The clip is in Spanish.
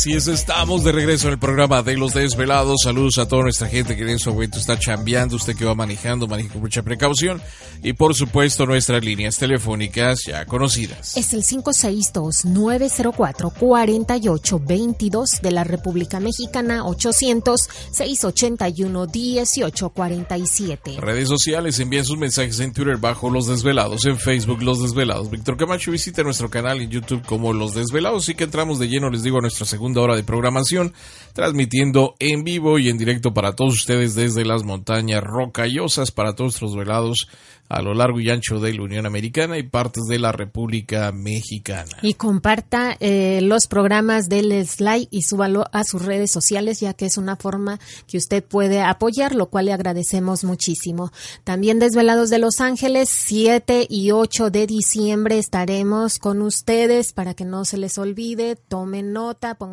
Así es, estamos de regreso en el programa de Los Desvelados. Saludos a toda nuestra gente que en este momento está chambeando, usted que va manejando, maneje con mucha precaución. Y por supuesto nuestras líneas telefónicas ya conocidas. Es el 562-904-4822 de la República Mexicana, 800-681-1847. Redes sociales, envíen sus mensajes en Twitter bajo Los Desvelados, en Facebook Los Desvelados. Víctor Camacho visita nuestro canal en YouTube como Los Desvelados. Así que entramos de lleno, les digo, a nuestra segunda hora de programación, transmitiendo en vivo y en directo para todos ustedes desde las montañas rocallosas, para todos nuestros velados a lo largo y ancho de la Unión Americana y partes de la República Mexicana. Y comparta eh, los programas del Slide y súbalo a sus redes sociales, ya que es una forma que usted puede apoyar, lo cual le agradecemos muchísimo. También Desvelados de Los Ángeles, 7 y 8 de diciembre estaremos con ustedes para que no se les olvide, tomen nota,